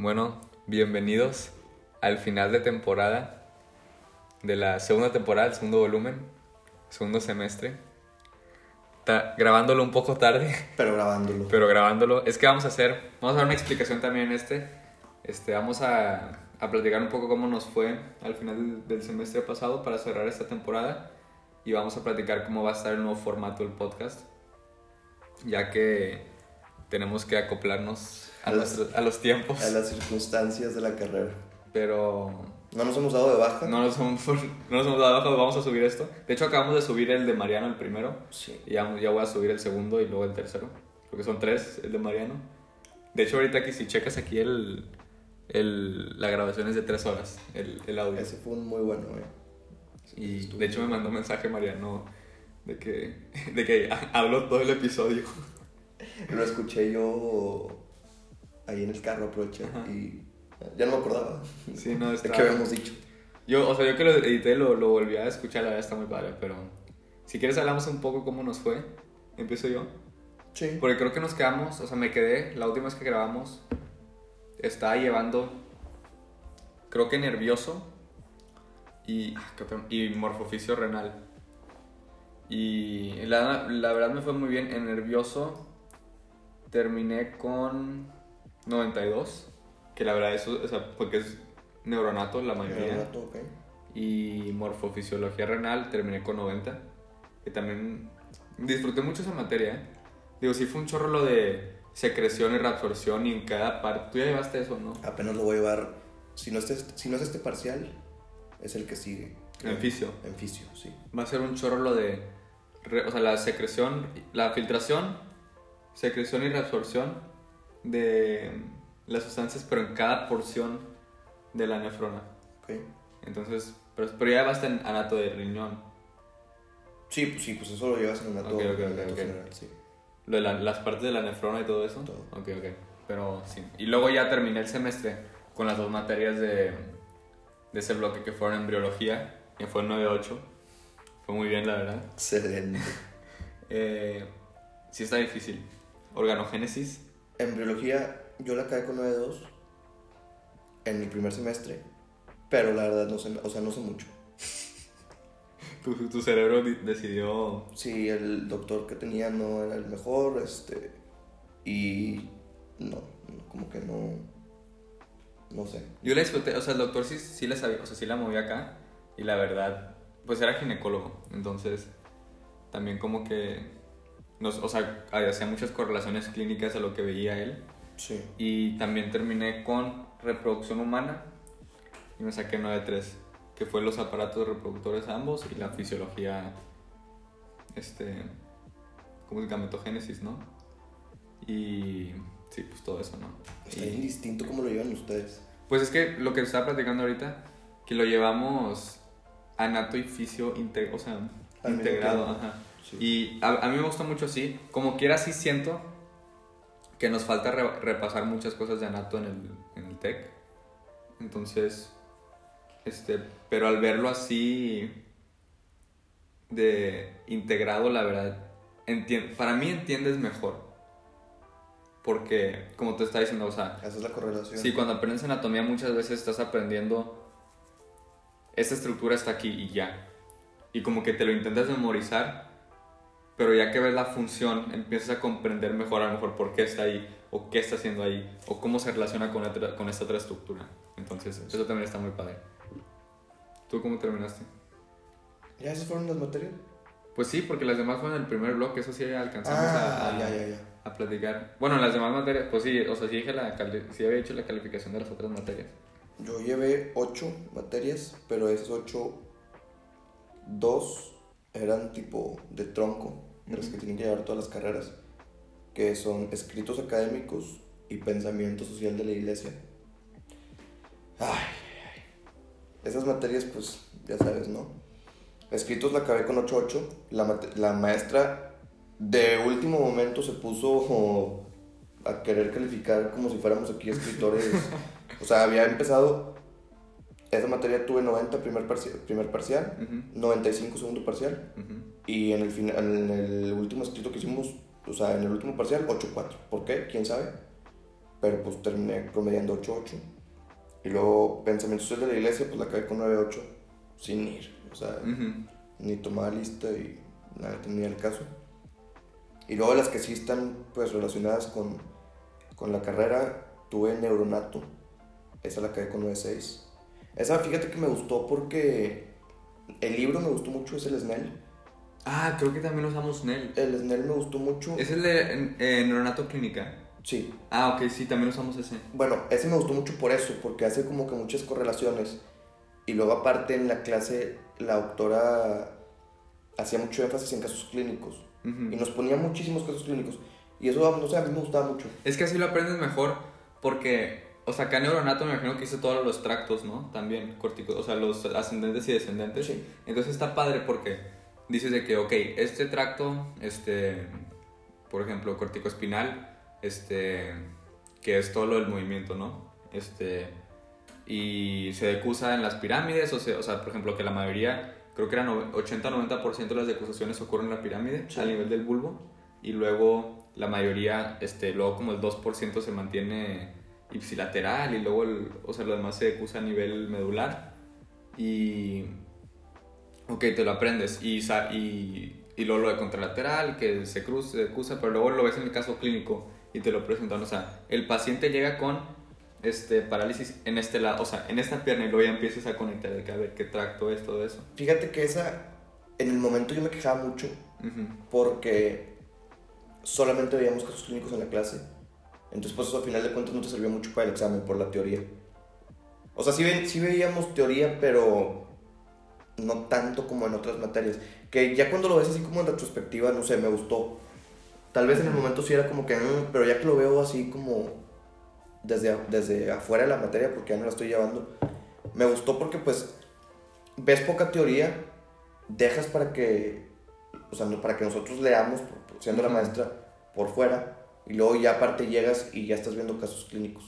Bueno, bienvenidos al final de temporada de la segunda temporada, el segundo volumen, segundo semestre. Está grabándolo un poco tarde, Pero grabándolo. pero grabándolo. Es que vamos a hacer, vamos a dar una explicación también en este. Este, vamos a, a platicar un poco cómo nos fue al final del, del semestre pasado para cerrar esta temporada. Y vamos a platicar cómo va a estar el nuevo formato del podcast. Ya que tenemos que acoplarnos a, A los, a los tiempos. A las circunstancias de la carrera. Pero No nos hemos dado de baja. no nos hemos, no nos hemos dado abajo, vamos a subir esto. De hecho, acabamos de subir el de Mariano, el primero. Sí. Y ya, ya voy a subir el segundo y luego el tercero. Porque son tres, el de Mariano. De hecho, ahorita que si checas aquí el, el, la grabación es de tres horas, el, el audio. Ese fue un muy bueno, güey. Y de hecho me mandó un mensaje Mariano de que, de que hablo todo el episodio. Lo escuché yo ahí en el carro, aproveché. Y ya no me acordaba Sí, no, está... qué habíamos dicho. Yo, o sea, yo que lo edité lo, lo volví a escuchar, la verdad está muy padre, pero... Si quieres hablamos un poco cómo nos fue. Empiezo yo. Sí. Porque creo que nos quedamos, o sea, me quedé, la última vez que grabamos, estaba llevando, creo que nervioso y, ah, y morfoficio renal. Y la, la verdad me fue muy bien. En nervioso terminé con 92, que la verdad eso, o sea, porque es neuronato la mayoría. Rato, ok. Y morfofisiología renal terminé con 90. Que también disfruté mucho esa materia, ¿eh? Digo, sí fue un chorro lo de secreción y reabsorción y en cada parte. ¿Tú ya llevaste eso, no? Apenas lo voy a llevar. Si no, es este, si no es este parcial, es el que sigue. En fisio. En fisio, sí. Va a ser un chorro lo de. o sea, la secreción, la filtración, secreción y reabsorción de las sustancias, pero en cada porción de la nefrona. Ok. Entonces, pero, pero ya llevaste en anato de riñón. Sí, pues sí, pues eso lo llevas en anato ok. general, sí. Lo de la- las partes de la nefrona y todo eso. Todo. Ok, ok. Pero sí. Y luego ya terminé el semestre con las dos materias de, de ese bloque que fueron embriología, que fue el 9-8. Fue muy bien, la verdad. Excelente. Eh, sí está difícil. Organogénesis. Embriología, yo la acabé con 9.2 en el primer semestre, pero la verdad no sé, o sea, no sé mucho. Tu, tu cerebro di- decidió... Sí, el doctor que tenía no era el mejor, este, y no, no, como que no, no sé. Yo la disfruté, o sea, el doctor sí, sí la sabía, o sea, sí la movía acá. Y la verdad, pues era ginecólogo. Entonces, también como que... Nos, o sea, hacía muchas correlaciones clínicas a lo que veía él. Sí. Y también terminé con reproducción humana y me saqué 9.3, que fue los aparatos reproductores ambos y la fisiología, este, como el gametogénesis, ¿no? Y sí, pues todo eso, ¿no? Está bien distinto como lo llevan ustedes. pues es que lo que estaba platicando ahorita, que lo llevamos anato y fisio, o sea, Al integrado, ajá. Sí. Y a, a mí me gusta mucho así. Como quiera, sí siento que nos falta re- repasar muchas cosas de Anato en el, en el TEC. Entonces, este, pero al verlo así de integrado, la verdad, entien- para mí entiendes mejor. Porque, como te está diciendo, o sea, Esa es la correlación. Sí, cuando aprendes anatomía muchas veces estás aprendiendo esta estructura está aquí y ya. Y como que te lo intentas memorizar, pero ya que ves la función empiezas a comprender mejor a lo mejor por qué está ahí o qué está haciendo ahí o cómo se relaciona con, otra- con esta otra estructura. Entonces, eso también está muy padre. ¿Tú cómo terminaste? ¿Ya esas fueron las materias? Pues sí, porque las demás fueron el primer bloque, eso sí alcanzamos Ah, a, a- ya, ya, ya. a platicar. Bueno, las demás materias, pues sí, o sea, sí, dije la sí había hecho la calificación de las otras materias. Yo llevé ocho materias, pero esas ocho, dos eran tipo de tronco, de que tienen que llevar todas las carreras, que son escritos académicos y pensamiento social de la iglesia. Ay, ay. esas materias, pues ya sabes, ¿no? Escritos la acabé con 8.8. La, la maestra de último momento se puso a querer calificar como si fuéramos aquí escritores. o sea, había empezado. Esa materia tuve 90 primer parcial, primer parcial Ujú, 95 segundo parcial. ujú. Y en el, final, en el último escrito que hicimos, o sea, en el último parcial, 8.4. ¿Por qué? ¿Quién sabe? pero pues terminé promediando 8.8. Y luego pensamiento social de la iglesia, pues la acabé con 9.8, sin ir. O sea, Ujú. ni tomaba lista y nada, tenía el caso. Y luego las que sí están pues relacionadas con, con la carrera, tuve Neuronato, esa la acabé con 9.6. Esa fíjate que me gustó porque el libro me gustó mucho, es el Snell. Ah, creo que también usamos Snell. El Snell me gustó mucho. ¿Es el de en- eh, Neuronato Clínica? Sí. Ah, ok, sí, también usamos ese. Bueno, ese me gustó mucho por eso, porque hace como que muchas correlaciones. Y luego aparte en la clase la doctora hacía mucho énfasis en casos clínicos. Y nos ponía muchísimos casos clínicos. Y eso, no sé, a mí me gustaba mucho. Es que así lo aprendes mejor porque, o sea, acá en Neuronato me imagino que hice todos los tractos, ¿no? También, corticos, o sea, los ascendentes y descendentes. Sí. Entonces está padre porque dices de que, ok, este tracto, este, por ejemplo, corticoespinal, este, que es todo lo del movimiento, ¿no? Este, y se decusa en las pirámides, o sea, o sea por ejemplo, que la mayoría, creo que era no- 80-90% de las decusaciones ocurren en la pirámide, Sí. al nivel del bulbo, y luego la mayoría, este, luego como el 2% se mantiene ipsilateral, y luego, el, o sea, lo demás se decusa a nivel medular, y Ok, te lo aprendes. Y, y, y luego lo de contralateral, que se cruza, se cruza, pero luego lo ves en el caso clínico y te lo presentan. O sea, el paciente llega con este, parálisis en este lado, o sea, en esta pierna y luego ya empiezas a conectar de que a ver qué tracto es, todo eso. Fíjate que esa, en el momento yo me quejaba mucho Ujú. porque solamente veíamos casos clínicos en la clase. Entonces, pues eso a final de cuentas no te sirvió mucho para el examen por la teoría. O sea, sí, ve- sí veíamos teoría, pero no tanto como en otras materias. Que ya cuando lo ves así como en retrospectiva, no sé, me gustó. Tal vez en el momento sí era como que, "Mm", pero ya que lo veo así como desde, desde afuera de la materia, porque ya no la estoy llevando, me gustó porque pues ves poca teoría, dejas para que, o sea, para que nosotros leamos, siendo la maestra, por fuera, y luego ya aparte llegas y ya estás viendo casos clínicos.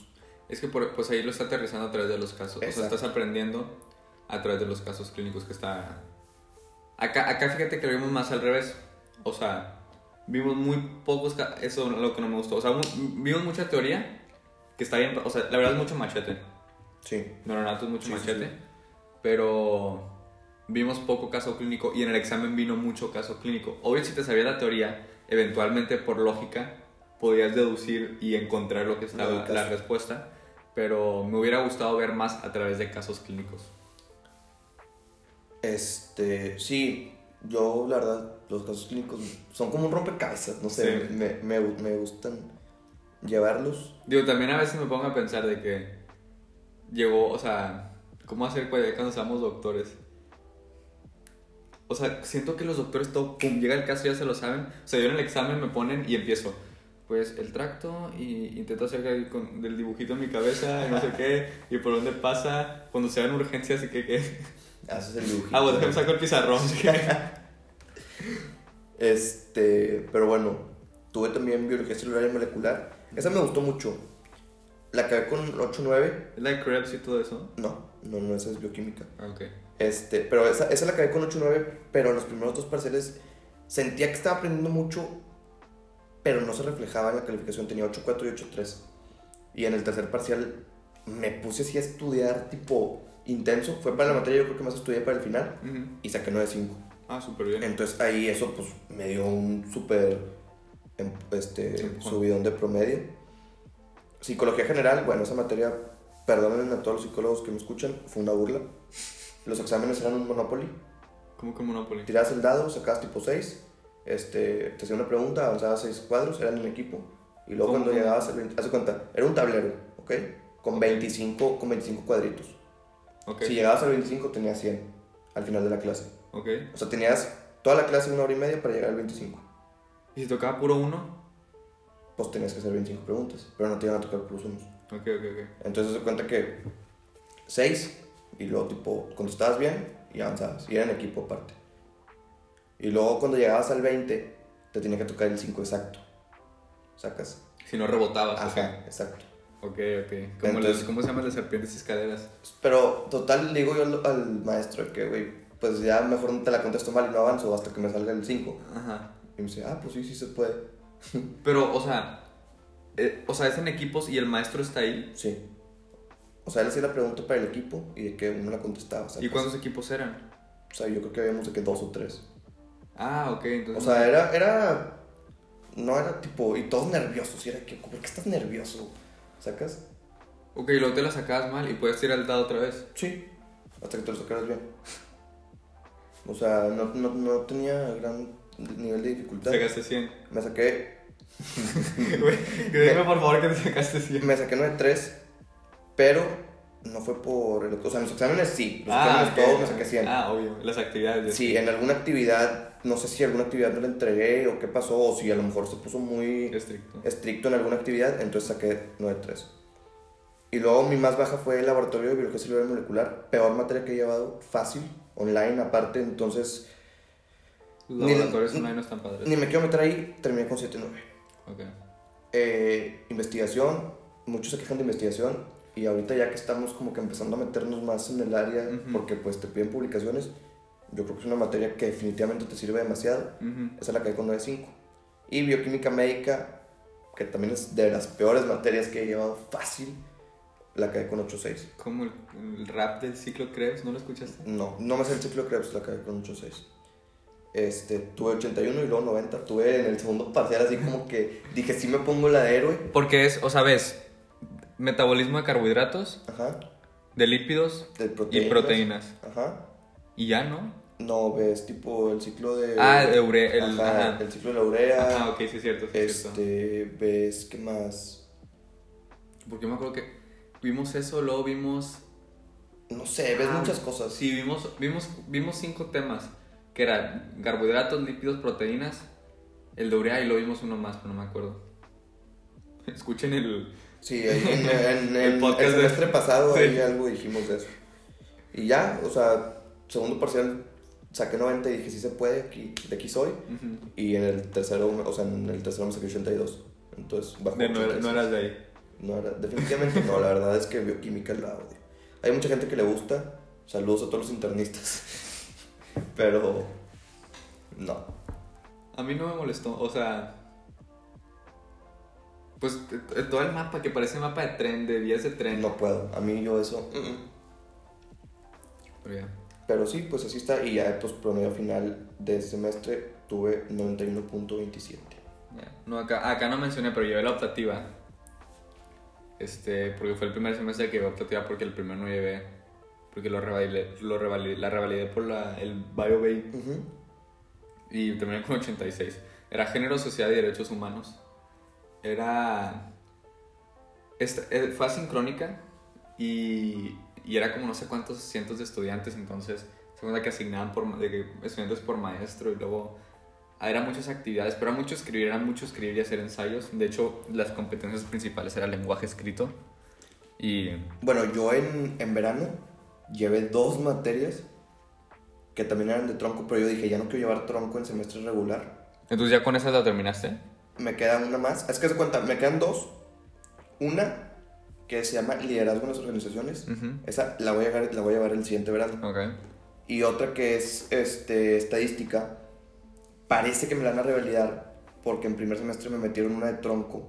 Es que por- pues ahí lo está aterrizando a través de los casos. O sea, Exacto. estás aprendiendo a través de los casos clínicos que está... Acá, acá fíjate que lo vimos más al revés. O sea, vimos muy pocos... Eso es lo que no me gustó. O sea, vimos mucha teoría que está bien... O sea, la verdad es mucho machete. Sí. Neuronato es mucho Sí, machete. sí. Pero vimos poco caso clínico y en el examen vino mucho caso clínico. Obvio, si te sabías la teoría, eventualmente por lógica podías deducir y encontrar lo que estaba la respuesta. Pero me hubiera gustado ver más a través de casos clínicos. Este, sí, yo la verdad, los casos clínicos son como un rompecabezas, no sé, Sí. me, me, me gustan llevarlos. Digo, también a veces me pongo a pensar de que llegó, o sea, ¿cómo hacer cu- cuando seamos doctores? O sea, siento que los doctores todo, pum, llega el caso, ya se lo saben. O sea, yo en el examen me ponen y empiezo. Pues el tracto y intento hacer ahí con, del dibujito en mi cabeza y no sé qué, y por dónde pasa, cuando se dan urgencias y que, que... Haces el dibujito. Ah, pues déjame saco el pizarrón. Este, pero bueno, tuve también biología celular y molecular. Esa me gustó mucho. La acabé con 8-9. ¿Es la de Krebs y todo eso? No, no, no, esa es bioquímica. Ah, ok. Este, pero esa, esa la acabé con 8-9, pero en los primeros dos parciales sentía que estaba aprendiendo mucho, pero no se reflejaba en la calificación. Tenía 8-4 y 8-3. Y en el tercer parcial me puse así a estudiar, tipo intenso. Fue para la materia, yo creo que más estudié para el final. Ujú. Y saqué 9-5. Ah, súper bien. Entonces ahí eso pues me dio un súper em, este, Empujón. subidón de promedio. Psicología general, bueno, esa materia, perdonen a todos los psicólogos que me escuchan, fue una burla. Los exámenes eran un monopoly. ¿Cómo que Monopoly? Tirabas el dado, sacabas tipo 6, este, te hacía una pregunta, avanzabas 6 cuadros, eran en equipo. Y luego ¿Cómo, cuando llegabas al 20, haz de cuenta, era un tablero, ¿ok? Con, 25, con 25 cuadritos. Ok. Si llegabas al 25 tenías 100 al final de la clase. Ok. O sea, tenías toda la clase una hora y media para llegar al 25. ¿Y si tocaba puro uno? Pues tenías que hacer 25 preguntas, pero no te iban a tocar puros unos. Ok, ok, ok. Entonces se cuenta que 6 y luego tipo contestabas bien y avanzabas. Y era en equipo aparte. Y luego cuando llegabas al 20 te tenía que tocar el 5 exacto. Sacas. Si no rebotabas. Ajá, exacto. Ok, ok. Como Entonces- las- ¿Cómo se llaman las serpientes escaleras? Pero total le digo yo al, al maestro que, güey, pues ya mejor no te la contesto mal y no avanzo hasta que me salga el 5. Ajá. Y me dice, ah, pues sí, sí se puede. Pero, o sea, eh, o sea, es en equipos y el maestro está ahí. Sí. O sea, él hacía la pregunta para el equipo y de que uno la contestaba. ¿Y ¿sacas? cuántos equipos eran? O sea, yo creo que habíamos de que dos o tres. Ah, ok, O entonces. sea, era, era. No era tipo. Y todos nerviosos. Y era que. ¿Por qué estás nervioso? ¿Sacas? Ok, y luego te la sacabas mal y puedes tirar el dado otra vez. Sí. Hasta que te lo sacaras bien. O sea, no, no, no tenía gran nivel de dificultad. Sacaste 100. Me saqué. Dime por favor que te sacaste 100. Me saqué 9.3. Pero no fue por. el- o sea, los exámenes sí. Los Ah, exámenes todos me saqué 100. Ah, obvio, las actividades. Sí, en alguna actividad. No sé si alguna actividad no la entregué o qué pasó. O si a lo mejor se puso muy. Estricto. estricto en alguna actividad, entonces saqué 9.3. Y luego mi más baja fue el laboratorio de biología celular y molecular, peor materia que he llevado, fácil, online aparte, entonces Los Ni- laboratorios online no están padres. ni me quiero meter ahí, terminé con 7.9. Ok. Eh, investigación, muchos se quejan de investigación y ahorita ya que estamos como que empezando a meternos más en el área, porque pues te piden publicaciones, yo creo que es una materia que definitivamente te sirve demasiado. Esa la caí con 9.5. Y bioquímica médica, que también es de las peores materias que he llevado fácil, la caí con 8.6. Como el, el rap del ciclo Krebs, ¿no lo escuchaste? No, no me sé el ciclo Krebs, la caí con 8.6. Este, tuve 81 y luego 90. Tuve en el segundo parcial así como que dije, sí me pongo la de héroe. Porque es, o sea, ves, metabolismo de carbohidratos, Ajá. de lípidos De y proteínas. proteínas. Ajá. Y ya, ¿no? No, ves tipo el ciclo de... Ah, de el- Ajá, ajá. el ciclo de la urea. Ah, ok, sí es cierto, sí es cierto. este, ves, ¿qué más? Porque me acuerdo que vimos eso, luego vimos... No sé, ves Ah, muchas cosas. Sí, vimos, vimos, vimos cinco temas, que eran carbohidratos, lípidos, proteínas, el de urea y luego vimos uno más, pero no me acuerdo. Escuchen el... Sí, ahí en, en- El podcast el de- semestre pasado Sí. ahí algo dijimos de eso. Y ya, o sea, segundo parcial saqué 90 y dije, sí se puede, aquí, de aquí soy. Y en el tercero, o sea, en el tercero me saqué 82. Entonces, bajo De- no, era- 86. no eras de ahí. No era- definitivamente no, la verdad es que bioquímica la odio. Hay mucha gente que le gusta, saludos a todos los internistas. Pero, no. A mí no me molestó, o sea... Pues todo el mapa que parece mapa de tren, de vías de tren. No puedo, a mí yo eso... mm, mm. Pero ya. Pero sí, pues así está. Y ya, pues promedio final de semestre tuve 91.27. Ya. No, acá, acá no mencioné, pero llevé la optativa. Este, porque fue el primer semestre que llevé optativa porque el primero no llevé. Porque lo revalidé, lo revalidé, la revalidé por la, el BioBay Ujú. y terminé con 86. Era Género, Sociedad y Derechos Humanos. Era... esta- eh, fue asincrónica y, y era como no sé cuántos cientos de estudiantes, entonces se cuenta que asignaban por, de estudiantes por maestro y luego ah, era muchas actividades, pero era mucho escribir, era mucho escribir y hacer ensayos. De hecho, las competencias principales era lenguaje escrito y... Bueno, yo en, en verano llevé dos materias que también eran de tronco, pero yo dije, ya no quiero llevar tronco en semestre regular. Entonces ya con esas la terminaste. Me queda una más. Es que se cuenta, me quedan dos. Una que se llama Liderazgo en las Organizaciones. Esa la voy, a llevar, la voy a llevar el siguiente verano. Y otra que es este, estadística. Parece que me la van a revalidar porque en primer semestre me metieron una de tronco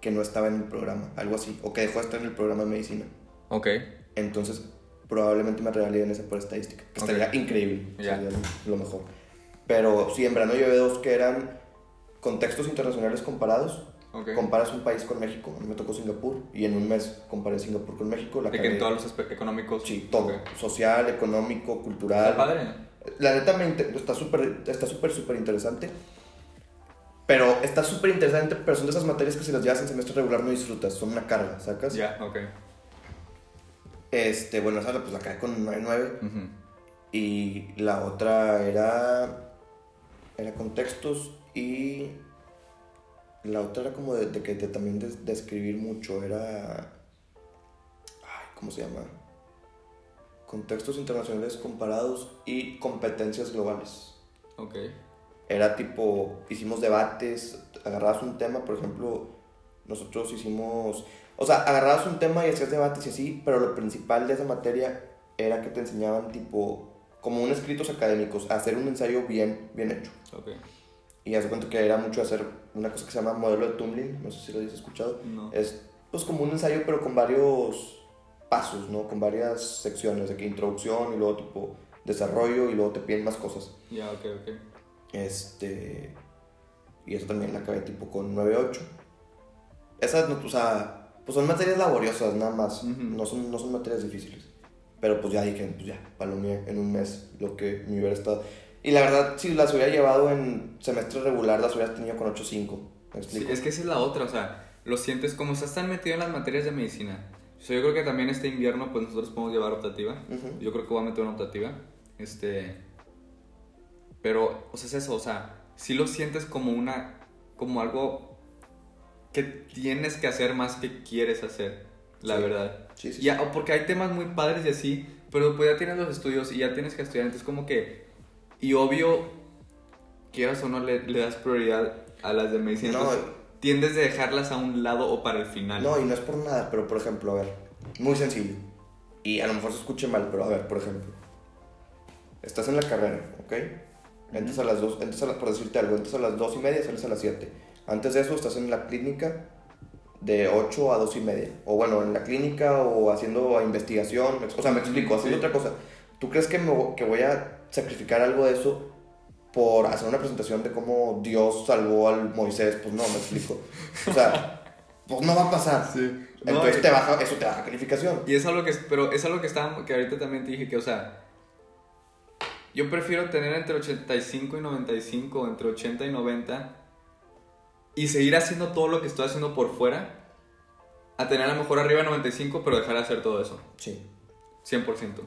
que no estaba en el programa, algo así, o que dejó de estar en el programa de medicina. Ok. Entonces, probablemente me revaliden esa por estadística, que estaría increíble, Ya. sería lo mejor. Pero sí, en verano llevé dos que eran contextos internacionales comparados. Comparas un país con México, a mí me tocó Singapur, y en un mes comparé Singapur con México. La De que en todos los aspectos económicos. Sí, todo. Social, económico, cultural. Está padre. La neta me está súper, está súper, súper interesante. Pero está súper interesante, pero son de esas materias que si las llevas en semestre regular no disfrutas, son una carga, ¿sacas? Ya, ok. Este, bueno, esa pues la caí con 9.9 Ujú. y la otra era era contextos y la otra era como de, de que de también de, de escribir mucho, era ay, ¿cómo se llama? Contextos internacionales comparados y competencias globales. Ok. era tipo, hicimos debates, agarrabas un tema, por ejemplo, nosotros hicimos, o sea, agarrabas un tema y hacías debates y así, pero lo principal de esa materia era que te enseñaban tipo, como un escritos académicos, a hacer un ensayo bien, bien hecho. Ok. Y hace cuenta que era mucho hacer una cosa que se llama modelo de Tumblin, no sé si lo habéis escuchado. No. Es pues como un ensayo, pero con varios pasos, ¿no? Con varias secciones, de que introducción y luego tipo desarrollo y luego te piden más cosas. Ya, ok, ok. Este. Y eso también la acabé tipo con 9.8. Esas, no, o sea, pues son materias laboriosas nada más. Ujú. no, son, no son materias difíciles. Pero pues ya dije, pues ya, palomé en un mes lo que me hubiera estado. Y la verdad, si las hubiera llevado en semestre regular, las hubiera tenido con 8.5. ¿Me Sí, es que esa es la otra, o sea, lo sientes como estás tan metido en las materias de medicina. O sea, yo creo que también este invierno, pues nosotros podemos llevar optativa. Ujú. Yo creo que voy a meter una optativa. Este. Pero, o sea, es eso, o sea, si lo sientes como una. como algo que tienes que hacer más que quieres hacer, la Sí. verdad. Sí, sí, Ya, o porque hay temas muy padres y así, pero pues ya tienes los estudios y ya tienes que estudiar, entonces como que, y obvio, quieras o no, le, le das prioridad a las de medicina, No, entonces tiendes de dejarlas a un lado o para el final. No, y no es por nada, pero por ejemplo, a ver, muy sencillo. Y a lo mejor se escuche mal, pero a ver, por ejemplo. Estás en la carrera, ¿ok? Entras a las dos, entras a las, por decirte algo, entras a las dos y media, sales a las 7. Antes de eso estás en la clínica de 8 a 2 y media. O bueno, en la clínica o haciendo investigación. O sea, me explico, haciendo Sí. otra cosa. ¿Tú crees que, me, que voy a sacrificar algo de eso por hacer una presentación de cómo Dios salvó al Moisés? Pues no, me explico. O sea, pues no va a pasar. Sí. No, Entonces y- te baja, eso te baja calificación. Y es algo que, pero es algo que está, que ahorita también te dije que, o sea, yo prefiero tener entre 85 y 95, o entre 80 y 90, y seguir haciendo todo lo que estoy haciendo por fuera, a tener a lo mejor arriba de 95, pero dejar de hacer todo eso, Sí. 100%.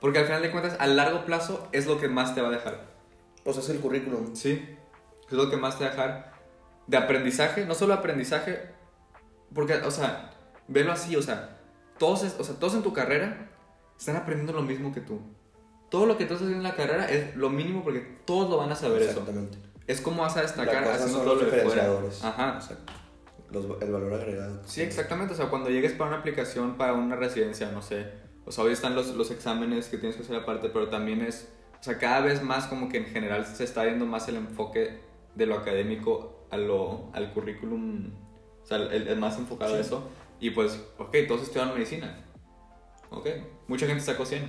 Porque al final de cuentas, a largo plazo, es lo que más te va a dejar. Pues es el currículum. Sí, es lo que más te va a dejar de aprendizaje, no solo aprendizaje, porque, o sea, velo así, o sea, todos, es- o sea, todos en tu carrera están aprendiendo lo mismo que tú. Todo lo que tú estás haciendo en la carrera es lo mínimo porque todos lo van a saber eso. Exactamente. Es como vas a destacar haciendo todo los lo de fuera. Ajá. Exacto. Los- el valor agregado. Sí, exactamente. O sea, cuando llegues para una aplicación, para una residencia, no sé. O sea, hoy están los, los exámenes que tienes que hacer aparte, pero también es. O sea, cada vez más como que en general se está viendo más el enfoque de lo académico a lo, al currículum. O sea, el, el más enfocado a eso. Y pues, ok, todos estudian medicina. Ok. Mucha gente sacó 100.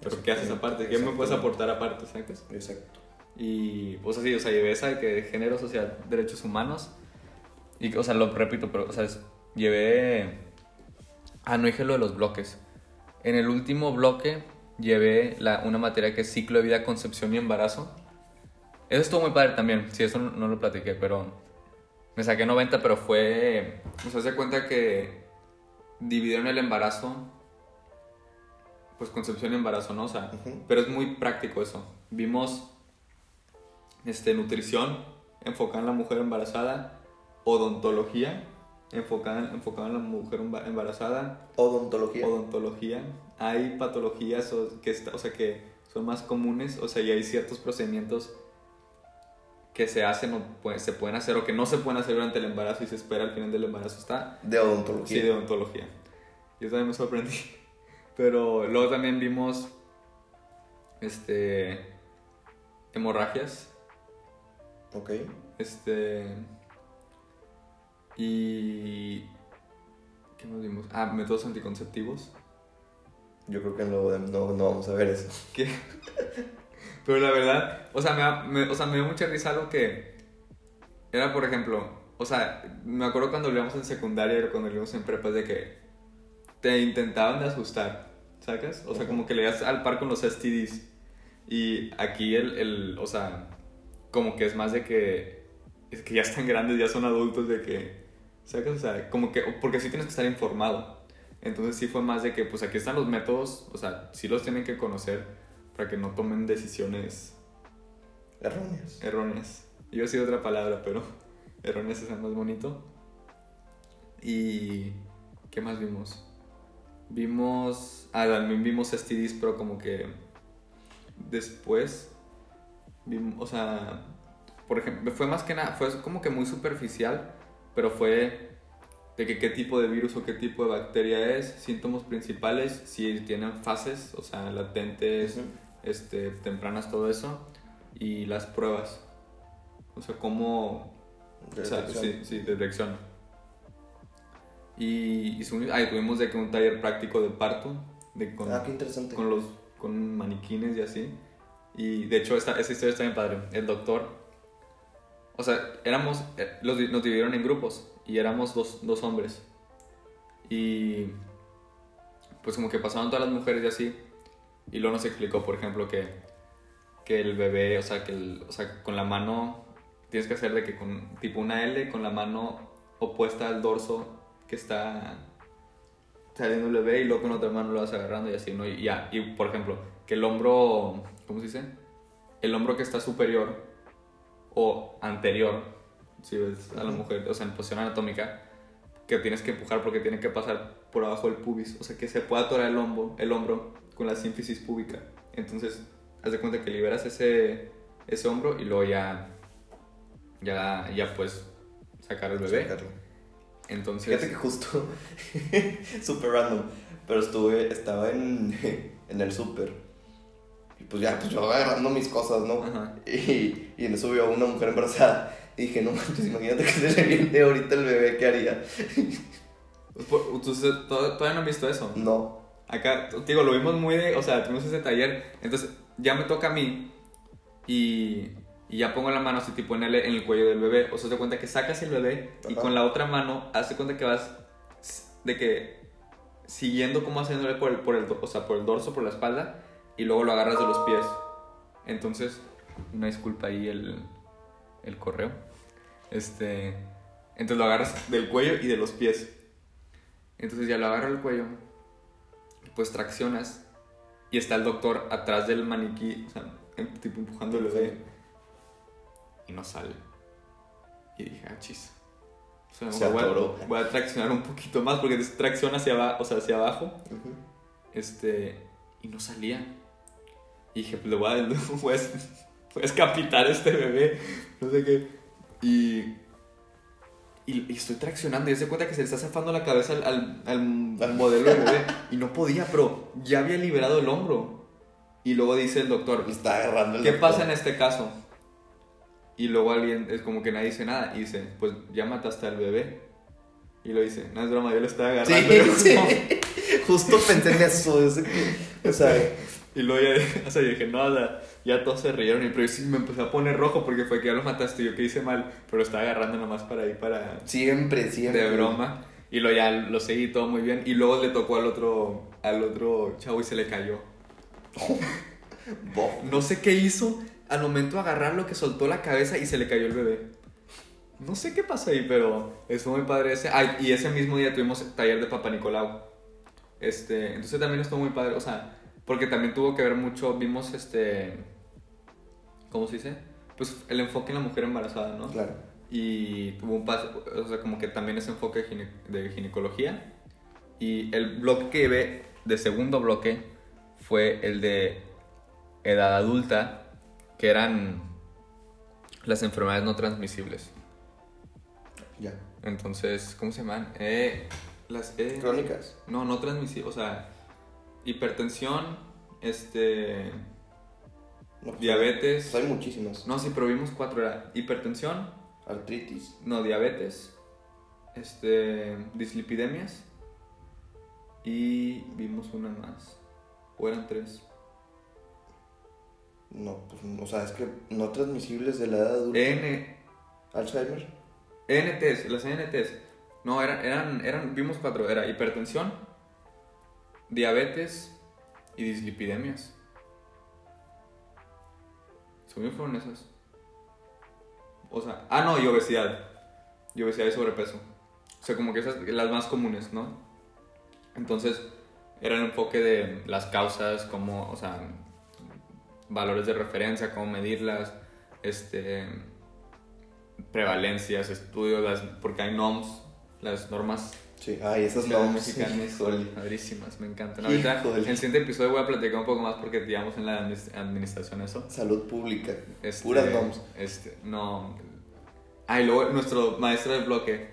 Pero ¿qué haces aparte? ¿Qué me puedes aportar aparte? ¿Sabes? Exacto. Y pues así, o sea, llevé esa de que género social, derechos humanos. Y, o sea, lo repito, pero, o sea, es- llevé... Ah, no dije lo de los bloques. En el último bloque llevé la, una materia que es ciclo de vida, concepción y embarazo. Eso estuvo muy padre también, sí, eso no, no lo platiqué, pero me saqué 90, pero fue... O sea, se cuenta que dividieron el embarazo, pues concepción y embarazo, ¿no? O sea, Ujú. pero es muy práctico eso. Vimos este, nutrición enfocada en la mujer embarazada, odontología enfocada, enfocada en la mujer emba- embarazada, Odontología. odontología. Hay patologías que, está- o sea, que son más comunes, o sea, y hay ciertos procedimientos que se hacen o pues, se pueden hacer o que no se pueden hacer durante el embarazo y se espera al final del embarazo. Está de odontología. Sí, de odontología. Yo también me sorprendí. Pero luego también vimos este hemorragias, Ok. este y ¿qué más vimos? Ah, métodos anticonceptivos. Yo creo que no, no, no vamos a ver eso. que Pero la verdad, o sea, me, da- me- o sea, me dio mucha risa algo que era, por ejemplo, o sea, me acuerdo cuando lo íbamos en secundaria o cuando lo íbamos en prepa de que te intentaban de asustar, ¿sacas? O sea, como que le das al par con los STDs. Y aquí el, el, o sea, como que es más de que, es que ya están grandes, ya son adultos, de que, ¿sacas? O sea, como que, porque sí tienes que estar informado. Entonces sí fue más de que, pues aquí están los métodos, o sea, sí los tienen que conocer para que no tomen decisiones Erróneas. erróneas. Yo he sido otra palabra, pero erróneas es el más bonito. Y, ¿qué más vimos? Vimos, ah, también vimos STDs, pero como que después, vimos, o sea, por ejemplo, fue más que nada, fue como que muy superficial, pero fue de que qué tipo de virus o qué tipo de bacteria es, síntomas principales, si tienen fases, o sea, latentes, Ujú. este, tempranas, todo eso, y las pruebas. O sea, cómo... De o sea, detección. sí, sí, detección. Y, y y tuvimos de que un taller práctico de parto, de con, Ah, qué interesante. con los con maniquines y así. Y de hecho esta, esa historia está bien padre. El doctor, o sea, éramos, eh, los, nos dividieron en grupos y éramos dos, dos hombres. Y pues como que pasaban todas las mujeres y así. Y luego nos explicó, por ejemplo, que, que el bebé, o sea, que el- o sea, con la mano tienes que hacer de que con tipo una L con la mano opuesta al dorso que está saliendo el bebé y luego con otra mano lo vas agarrando y así, ¿no? Y ya, y por ejemplo, que el hombro, ¿cómo se dice? El hombro que está superior o anterior, si ves a la mujer, o sea, en posición anatómica, que tienes que empujar porque tiene que pasar por abajo del pubis, o sea, que se pueda atorar el hombro, el hombro con la sínfisis púbica. Entonces, haz de cuenta que liberas ese, ese hombro y luego ya, ya, ya puedes sacar el bebé. Sacarlo. Entonces, Fíjate que justo, super random, pero estuve, estaba en, en el súper. Y pues ya, pues yo agarrando mis cosas, ¿no? Ajá. Y, y en eso vio a una mujer embarazada. Y dije, no manches, imagínate que se le viene ahorita el bebé, ¿qué haría? Por- Entonces, ¿tod- todavía no han visto eso. No. Acá, te digo, lo vimos muy de, o sea, tuvimos ese taller, entonces ya me toca a mí y, y ya pongo la mano así tipo en el, en el cuello del bebé, o sea, te cuenta que sacas el bebé y Ajá. con la otra mano, hace cuenta que vas de que siguiendo como haciéndole por el, por el, o sea, por el dorso, por la espalda y luego lo agarras de los pies. Entonces, una disculpa ahí el, el correo. Este, entonces lo agarras del cuello y de los pies. Entonces ya lo agarro del cuello, pues traccionas y está el doctor atrás del maniquí, o sea, em- tipo empujando el bebé y no sale. Y dije, ah, chis. O sea, Se voy, a, voy a traccionar un poquito más porque es tracción hacia abajo, o sea, hacia abajo, Ujú. este, y no salía. Y dije, pues le voy a, voy a, voy a escapitar a este bebé, no sé qué. Y, y, y estoy traccionando y se cuenta que se le está zafando la cabeza al, al, al- al modelo del bebé. Y no podía, pero ya había liberado el hombro. Y luego dice el doctor, está agarrando el ¿qué doctor. pasa en este caso? Y luego alguien, es como que nadie dice nada. Y dice, pues ya mataste al bebé. Y lo dice, no es broma, yo lo estaba agarrando. Sí, sí. Justo pensé en eso. o sea, Y luego ya, o sea, yo dije, no, o sea, ya todos se rieron. Y pero yo sí me empecé a poner rojo porque fue que ya lo mataste. Yo que hice mal, pero estaba agarrando nomás para ir para. siempre, siempre. de broma. Y luego ya lo seguí todo muy bien. Y luego le tocó al otro, al otro chavo y se le cayó. Bof. No sé qué hizo. Al momento de agarrarlo que soltó la cabeza y se le cayó el bebé. No sé qué pasó ahí, pero estuvo muy padre ese. Ay, y ese mismo día tuvimos taller de Papa Nicolau. Este, entonces también estuvo muy padre, o sea, porque también tuvo que ver mucho, vimos este, ¿cómo se dice? Pues el enfoque en la mujer embarazada, ¿no? Claro. Y tuvo un paso, o sea, como que también ese enfoque de, gine- de ginecología. Y el bloque que ve de segundo bloque fue el de edad adulta, que eran las enfermedades no transmisibles. Ya. Entonces, ¿cómo se llaman? Eh, las eh, Crónicas. no, no transmisibles, o sea, hipertensión, este, No, pues, diabetes. pues hay muchísimas. No, sí, pero vimos cuatro, era hipertensión, Artritis. no, diabetes, este, dislipidemias y vimos una más, o eran tres. No, pues, o sea, es que no transmisibles de la edad adulta. N, Alzheimer. NTs, las NTs. No, eran, eran, eran, vimos cuatro. Era hipertensión, diabetes y dislipidemias. Según yo fueron esas. O sea, ah, no, y obesidad. Y obesidad y sobrepeso. O sea, como que esas, las más comunes, ¿no? Entonces, era el enfoque de las causas, como, o sea, valores de referencia, cómo medirlas, este, prevalencias, estudios, las, porque hay NOMS, las normas Sí, ay, esas no. mexicanas, padrísimas, me encantan. Ahorita, en el siguiente episodio voy a platicar un poco más porque llevamos en la administración eso. Salud pública. Este, Puras NOMS. Este, no. Ah, y luego nuestro maestro del bloque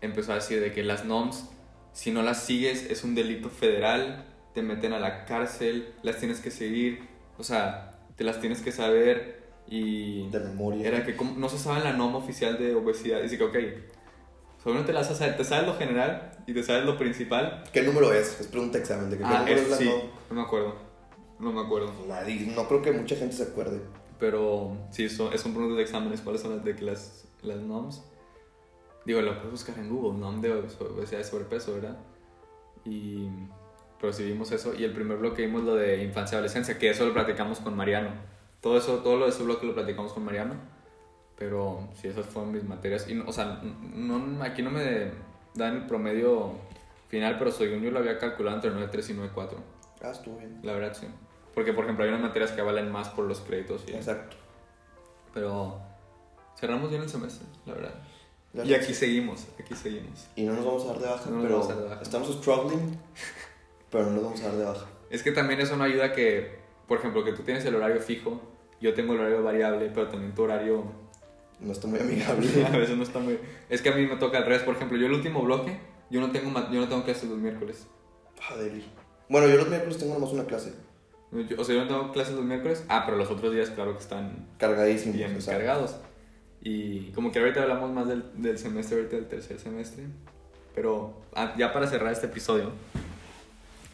empezó a decir de que las NOMS, si no las sigues, es un delito federal, te meten a la cárcel, las tienes que seguir, o sea, te las tienes que saber Y De memoria. era que como- no se sabe la norma oficial de obesidad. Dice que, ok, solo te, las, te sabes lo general y te sabes lo principal. ¿Qué número es? Es pregunta de examen. ¿De qué Ah, número es, la sí, no? no me acuerdo. No me acuerdo. Nadie, no creo que mucha gente se acuerde. Pero sí, son, es un preguntas de exámenes. ¿Cuáles son las de que las, las NOMs? Digo, lo puedes buscar en Google, NOM de obesidad y sobrepeso, ¿verdad? Y, pero sí vimos eso. Y el primer bloque vimos lo de infancia y adolescencia, que eso lo platicamos con Mariano. Todo eso, todo lo de ese bloque lo platicamos con Mariano. Pero sí, esas fueron mis materias. Y, o sea, no, aquí no me dan el promedio final, pero según yo lo había calculado entre 9.3 y 9.4. Ah, estuvo bien. La verdad, sí. Porque, por ejemplo, hay unas materias que valen más por los créditos. Y, Exacto. pero cerramos bien el semestre, la verdad. La Y aquí seguimos, aquí seguimos. Y no nos vamos a dar de baja, No pero vamos a dar de baja. estamos struggling, pero no nos vamos a dar de baja. Es que también eso no ayuda que, por ejemplo, que tú tienes el horario fijo, yo tengo el horario variable, pero también tu horario No está muy amigable. a veces no está muy... Es que a mí me toca al revés, por ejemplo, yo el último bloque, yo no tengo, yo no tengo clases los miércoles. Ah, Deli. Bueno, yo los miércoles tengo nomás una clase. Yo- o sea, yo no tengo clases los miércoles, ah, pero los otros días claro que están Cargadísimo. bien o sea, cargados. Y como que ahorita hablamos más del, del semestre, ahorita del tercer semestre. Pero ah, ya para cerrar este episodio,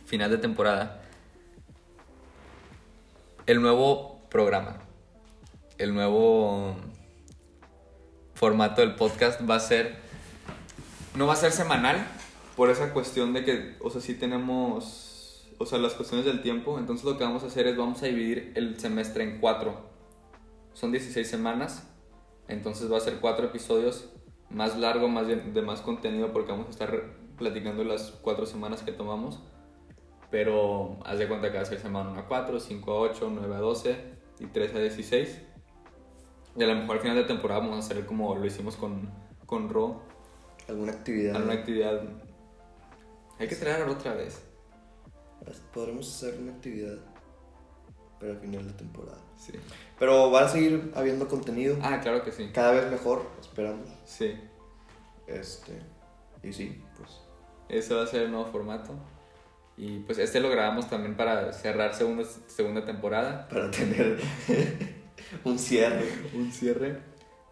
final de temporada, el nuevo programa, el nuevo formato del podcast va a ser, no va a ser semanal, por esa cuestión de que, o sea, sí tenemos, o sea, las cuestiones del tiempo, entonces lo que vamos a hacer es vamos a dividir el semestre en cuatro. Son 16 semanas, entonces va a ser cuatro episodios más largo, más de, de más contenido, porque vamos a estar platicando las cuatro semanas que tomamos. Pero haz de cuenta que va a ser semana 1 a 4, 5 a 8, 9 a 12 y 13 a 16. Y a lo mejor al final de temporada vamos a hacer como lo hicimos con, con Ro, Alguna actividad. alguna actividad. Hay que traer otra vez. Podremos hacer una actividad para el final de temporada. Sí. Pero van a seguir habiendo contenido. Ah, claro que sí. Cada vez mejor, esperamos. Sí. Este. Y sí, pues. Ese va a ser el nuevo formato. Y pues este lo grabamos también para cerrar segunda, segunda temporada. Para tener un cierre. Un cierre.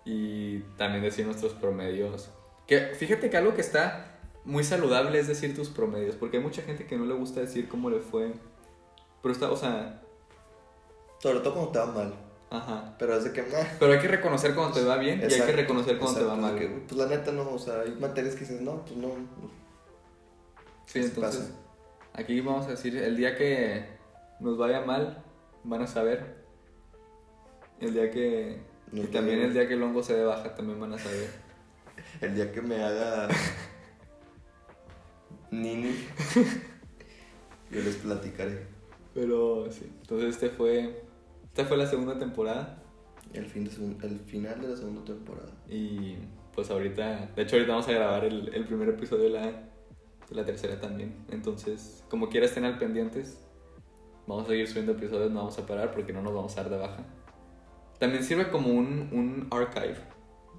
Y también decir nuestros promedios. Que fíjate que algo que está muy saludable es decir tus promedios. Porque hay mucha gente que no le gusta decir cómo le fue. Pero está, o sea, Sobre todo cuando te va mal. ajá. Pero es de que. meh. Pero hay que reconocer cuando te va bien y hay que Exacto, reconocer cuando te va exacto, mal. que, pues la neta no, o sea, hay materias que dices, no, pues no. Sí, entonces pasa. aquí vamos a decir, el día que nos vaya mal, van a saber. El día que... Y también el día que el hongo se dé baja, también van a saber. El día que me haga. Nini. yo les platicaré. Pero sí, entonces este fue... Esta fue la segunda temporada El, fin de el final de la segunda temporada. y pues ahorita... De hecho ahorita vamos a grabar el, el primer episodio de la, de la tercera también. Entonces, como quiera estén al pendientes. Vamos a seguir subiendo episodios, no vamos a parar porque no nos vamos a dar de baja. También sirve como un, un archive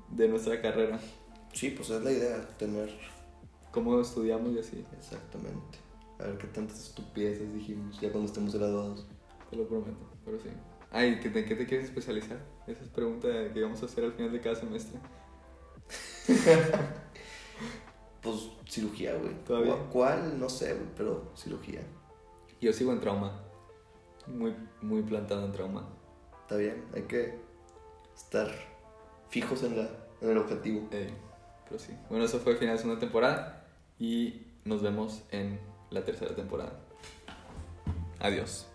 de nuestra carrera. Sí, pues es la idea, tener. Cómo estudiamos y así, Exactamente. A ver qué tantas estupideces dijimos ya cuando estemos graduados. te lo prometo, pero sí. Ay, ¿qué te, ¿qué te quieres especializar? Esa es pregunta que vamos a hacer al final de cada semestre. Pues cirugía, güey. ¿Todavía? ¿Cu- ¿Cuál? No sé, güey, pero cirugía. Yo sigo en trauma. Muy, muy plantado en trauma. Está bien, hay que estar fijos en, la, en el objetivo. Ey, pero sí. Bueno, eso fue el final de segunda temporada. Y nos vemos en la tercera temporada. Adiós.